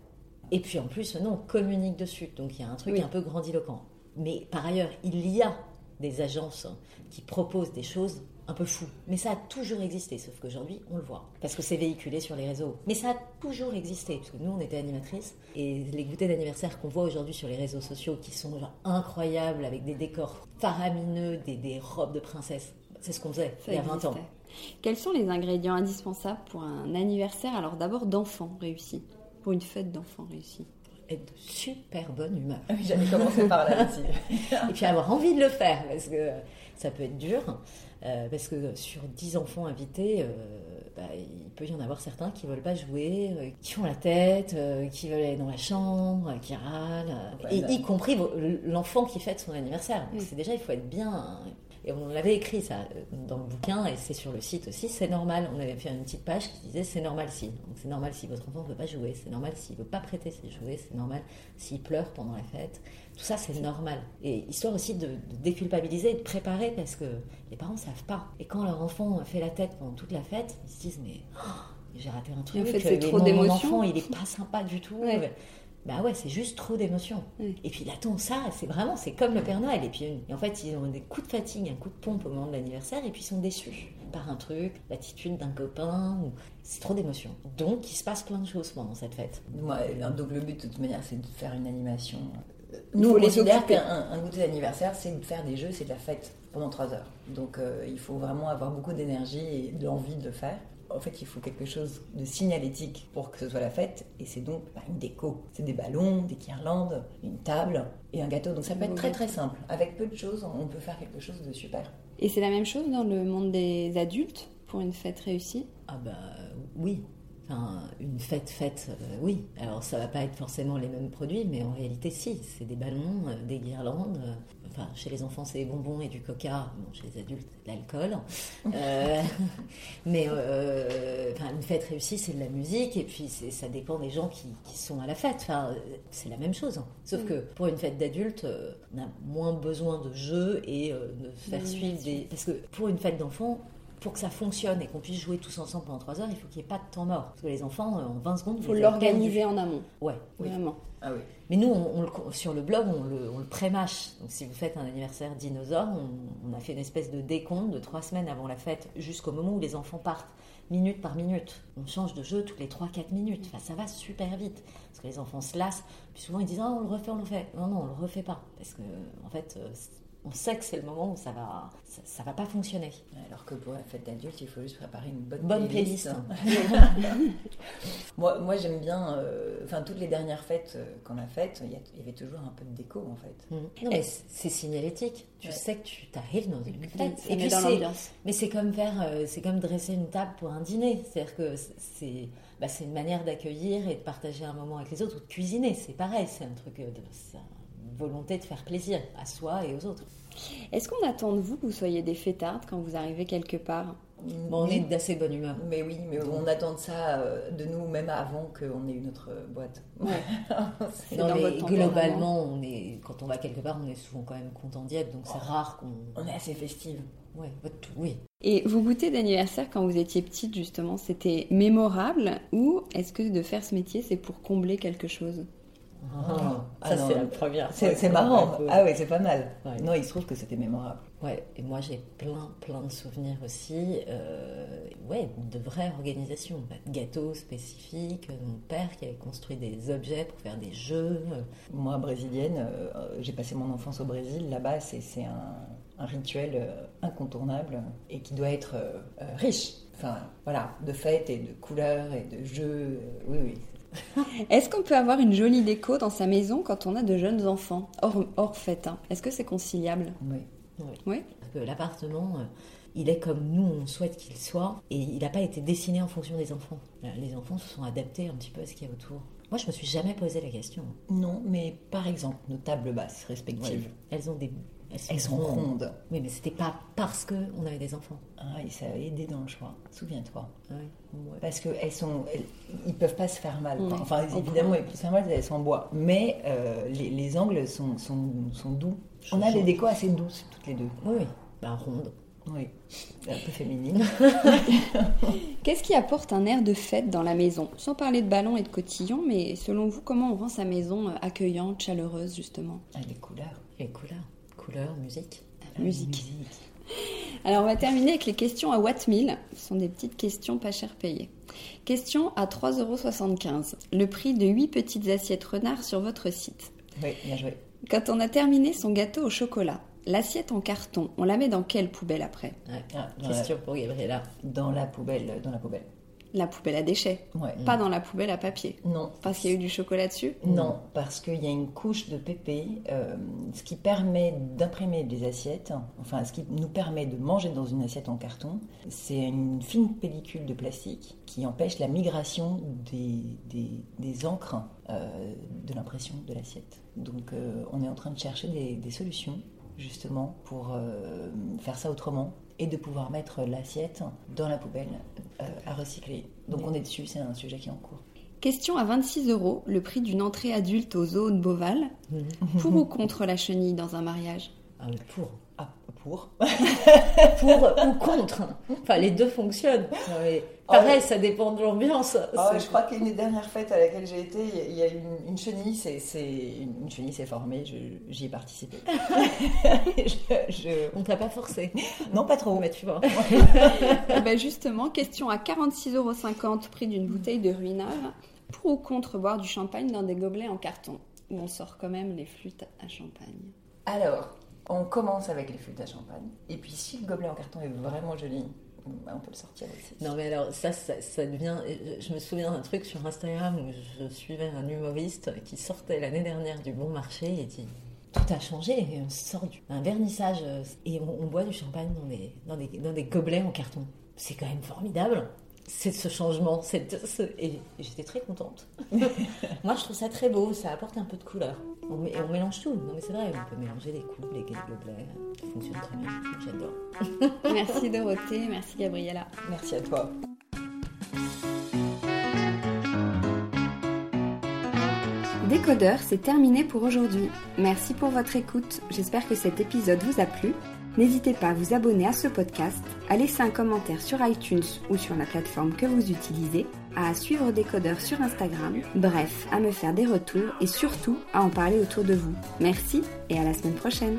B: Et puis en plus, maintenant, on communique dessus. Donc il y a un truc
A: Oui.
B: un peu grandiloquent. Mais par ailleurs, il y a des agences qui proposent des choses un peu fous. Mais ça a toujours existé, sauf qu'aujourd'hui, on le voit. Parce que c'est véhiculé sur les réseaux. Mais ça a toujours existé. Parce que nous, on était animatrices. Et les goûters d'anniversaire qu'on voit aujourd'hui sur les réseaux sociaux, qui sont genre incroyables, avec des décors faramineux, des, des robes de princesse, c'est ce qu'on faisait
A: Ça
B: il y a 20 ans.
A: Quels sont les ingrédients indispensables pour un anniversaire Alors d'abord d'enfant réussi, pour une fête d'enfant réussie.
B: Être de super bonne humeur.
C: Ah oui, j'allais commencer par là aussi. (laughs)
B: et puis avoir envie de le faire parce que ça peut être dur euh, parce que sur 10 enfants invités euh, bah, il peut y en avoir certains qui veulent pas jouer euh, qui font la tête qui veulent aller dans la chambre qui râlent et
C: Voilà.
B: y compris l'enfant qui fête son anniversaire donc c'est déjà il faut être bien et on l'avait écrit ça euh, dans le bouquin et c'est sur le site aussi c'est normal on avait fait une petite page qui disait c'est normal si donc c'est normal si votre enfant ne veut pas jouer c'est normal s'il veut pas prêter ses jouets c'est normal s'il pleure pendant la fête tout ça, c'est normal. Et histoire aussi de, de déculpabiliser et de préparer parce que les parents savent pas. Et quand leur enfant fait la tête pendant toute la fête, ils se disent Mais oh, j'ai raté un truc.
A: en fait, c'est
B: mais
A: trop
B: mon
A: d'émotions.
B: enfant, il est pas sympa du tout.
A: Ouais.
B: Bah ouais, c'est juste trop d'émotions.
A: Oui.
B: Et puis il attend ça, c'est vraiment, c'est comme le Père Noël. Et puis et en fait, ils ont des coups de fatigue, un coup de pompe au moment de l'anniversaire, et puis ils sont déçus par un truc, l'attitude d'un copain. ou- C'est trop d'émotions. Donc il se passe plein de choses pendant cette fête.
C: Moi, donc le but de toute manière, c'est de faire une animation. Nous, on
A: les
C: considère qu'un un goûter d'anniversaire, c'est de faire des jeux, c'est de la fête pendant trois heures. Donc euh, il faut vraiment avoir beaucoup d'énergie et de l'envie de le faire. En fait, il faut quelque chose de signalétique pour que ce soit la fête, et c'est donc bah, une déco. C'est des ballons, des guirlandes, une table et un gâteau. Donc ça peut être très très simple. Avec peu de choses, on peut faire quelque chose de super.
A: Et c'est la même chose dans le monde des adultes pour une fête réussie?
B: Ah bah oui. Enfin, une fête faite, euh, oui. Alors ça va pas être forcément les mêmes produits, mais en réalité si. C'est des ballons, euh, des guirlandes. euh, enfin, chez les enfants c'est des bonbons et du coca. Bon, chez les adultes de l'alcool. (laughs) Euh, (laughs) mais euh, enfin, une fête réussie c'est de la musique et puis ça dépend des gens qui, qui sont à la fête. Enfin, c'est la même chose. hein. Sauf que pour une fête d'adulte, euh, on a moins besoin de jeux et de faire
A: Oui,
B: suivre des. Parce que pour une fête d'enfants, pour que ça fonctionne et qu'on puisse jouer tous ensemble pendant 3 heures, il faut qu'il n'y ait pas de temps mort. Parce que les enfants, euh, en 20 secondes,
A: Il faut l'organiser en amont.
B: Ouais. oui.
A: vraiment.
C: Ah oui.
B: Mais nous, on, on le- sur le blog, on le, on le pré-mâche. Donc si vous faites un anniversaire dinosaure, on, on a fait une espèce de décompte de 3 semaines avant la fête jusqu'au moment où les enfants partent, minute par minute. On change de jeu toutes les 3-4 minutes. Enfin, ça va super vite. Parce que les enfants se lassent. Puis souvent, ils disent Ah, on le refait, on le refait. Non, non, on le refait pas. Parce que, en fait, euh, on sait que c'est le moment où ça va, ça, ça va pas fonctionner.
C: Alors que pour la fête d'adulte, il faut juste préparer une bonne,
B: Bonne playlist. (laughs)
C: moi, moi j'aime bien, euh, enfin toutes les dernières fêtes euh, qu'on a faites, il y, avait toujours un peu de déco en fait.
B: Non, mais c'est c'est signalétique. Tu
C: Ouais.
B: sais que tu t'arrives dans une fête.
A: Dans
B: c'est-
A: l'ambiance.
B: mais c'est comme faire, euh, c'est comme dresser une table pour un dîner. C'est-à-dire que c'est, bah, c'est une manière d'accueillir et de partager un moment avec les autres ou de cuisiner. C'est pareil. C'est un truc, de, volonté de faire plaisir à soi et aux autres.
A: Est-ce qu'on attend de vous que vous soyez des fêtards quand vous arrivez quelque part?
B: Bon, on est d'assez bonne humeur.
C: Mais oui, mais on attend de ça euh, de nous même avant qu'on ait eu notre euh, boîte. (laughs)
A: Dans
B: Non, mais globalement, on est, quand on va quelque part, on est souvent quand même content d'y être. Donc c'est rare qu'on.
C: on est assez festive.
B: Ouais, tout- oui.
A: Et vos goûters d'anniversaire quand vous étiez petite justement, c'était mémorable ou est-ce que de faire ce métier c'est pour combler quelque chose?
C: Ah,
B: ça,
C: non.
B: c'est la première.
C: C'est marrant. Ah oui, c'est pas mal.
B: Ouais.
C: Non, il se trouve que c'était mémorable.
B: Ouais, et moi j'ai plein, plein de souvenirs aussi. euh, ouais, de vraies organisations. Bah, de gâteaux spécifiques, mon père qui avait construit des objets pour faire des jeux. euh,
C: Moi, brésilienne, euh, j'ai passé mon enfance au Brésil. Là-bas, c'est c'est un, un rituel euh, incontournable et qui doit être euh, euh, riche. Enfin, voilà, de fêtes et de couleurs et de jeux. euh, oui, oui.
A: Est-ce qu'on peut avoir une jolie déco dans sa maison quand on a de jeunes enfants hors, hors fête hein? Est-ce que c'est conciliable?
C: Oui.
A: Oui.
B: Parce que l'appartement, euh, il est comme nous, on souhaite qu'il soit, et il n'a pas été dessiné en fonction des enfants. Euh, Les enfants se sont adaptés un petit peu à ce qu'il y a autour. Moi, je me suis jamais posé la question.
C: Non, mais par exemple, nos tables basses
B: Ouais.
C: respectives,
B: Elles ont des. Elles sont,
C: elles sont rondes.
B: Oui, mais c'était pas parce qu'on avait des enfants.
C: Ah, et ça a aidé dans le choix. Souviens-toi.
B: Ouais.
C: Parce qu'elles sont, elles- ils peuvent pas se faire mal.
A: Ouais,
C: enfin, évidemment, ils peuvent se faire mal, elles sont en bois. Mais euh, les, les angles sont, sont, sont doux. On a des décos assez douces toutes les deux.
B: Oui, oui. Bah, ronde.
C: Oui, un peu féminine. (laughs)
A: Qu'est-ce qui apporte un air de fête dans la maison? Sans parler de ballon et de cotillon, mais selon vous, comment on rend sa maison euh, accueillante, chaleureuse, justement?
C: Ah, les couleurs.
B: Les couleurs. Musique.
A: La musique. Alors on va terminer avec les questions à Watt 1000. Ce sont des petites questions pas cher payées. Question à 3,75€. Le prix de 8 petites assiettes renard sur votre site.
C: Oui, bien joué.
A: Quand on a terminé son gâteau au chocolat, l'assiette en carton, on la met dans quelle poubelle après?
B: Ouais.
C: Ah,
B: Question pour Gabriella.
C: la, dans la poubelle, dans la poubelle.
A: La poubelle à déchets,
C: Ouais.
A: pas dans la poubelle à papier.
C: Non.
A: Parce qu'il y a eu du chocolat dessus
C: Non, parce qu'il y a une couche de pépé, euh, ce qui permet d'imprimer des assiettes, enfin ce qui nous permet de manger dans une assiette en carton, c'est une fine pellicule de plastique qui empêche la migration des, des, des encres euh, de l'impression de l'assiette. Donc euh, on est en train de chercher des, des solutions justement pour faire ça autrement et de pouvoir mettre l'assiette dans la poubelle euh, à recycler. Donc on est dessus, c'est un sujet qui est en cours.
A: Question à 26 euros, le prix d'une entrée adulte au zoo de Beauval. Pour ou contre la chenille dans un mariage?
B: Ah, pour.
C: Ah, pour (laughs)
B: Pour ou contre. Enfin, les deux fonctionnent. Non, mais pareil, ça dépend de l'ambiance.
C: Ah je crois qu'une des dernières fêtes à laquelle j'ai été, il y a une, une chenille, c'est, c'est- une chenille s'est formée, je- j'y ai participé. (laughs) Je- je-
B: On t'a pas forcé.
C: Non, pas trop.
B: Mais tu vois.
A: Eh ben justement, question à 46,50 euros, prix d'une bouteille de ruinard. Pour ou contre boire du champagne dans des gobelets en carton? Où on sort quand même les flûtes à champagne?
C: Alors, on commence avec les flûtes à champagne, et puis si le gobelet en carton est vraiment joli, bah, on peut le sortir aussi.
B: Non, mais alors, ça, ça, devient. Je me souviens d'un truc sur Instagram où je suivais un humoriste qui sortait l'année dernière du bon marché et dit Tout a changé, et on sort du- d'un vernissage euh, et on, on boit du champagne dans des, dans des, dans des gobelets en carton. C'est quand même formidable. C'est ce changement. c'est ce- Et, j'étais très contente. (laughs) Moi, je trouve ça très beau, ça apporte un peu de couleur. On, et on mélange tout. Non, mais c'est vrai, on peut mélanger les coupes, les gobelets. Ça fonctionne très bien. J'adore. (laughs)
A: Merci Dorothée, merci Gabriella.
C: Merci à toi.
A: Décodeur, c'est terminé pour aujourd'hui. Merci pour votre écoute. J'espère que cet épisode vous a plu. N'hésitez pas à vous abonner à ce podcast, à laisser un commentaire sur iTunes ou sur la plateforme que vous utilisez, à suivre Décodeur sur Instagram, bref, à me faire des retours et surtout à en parler autour de vous. Merci et à la semaine prochaine.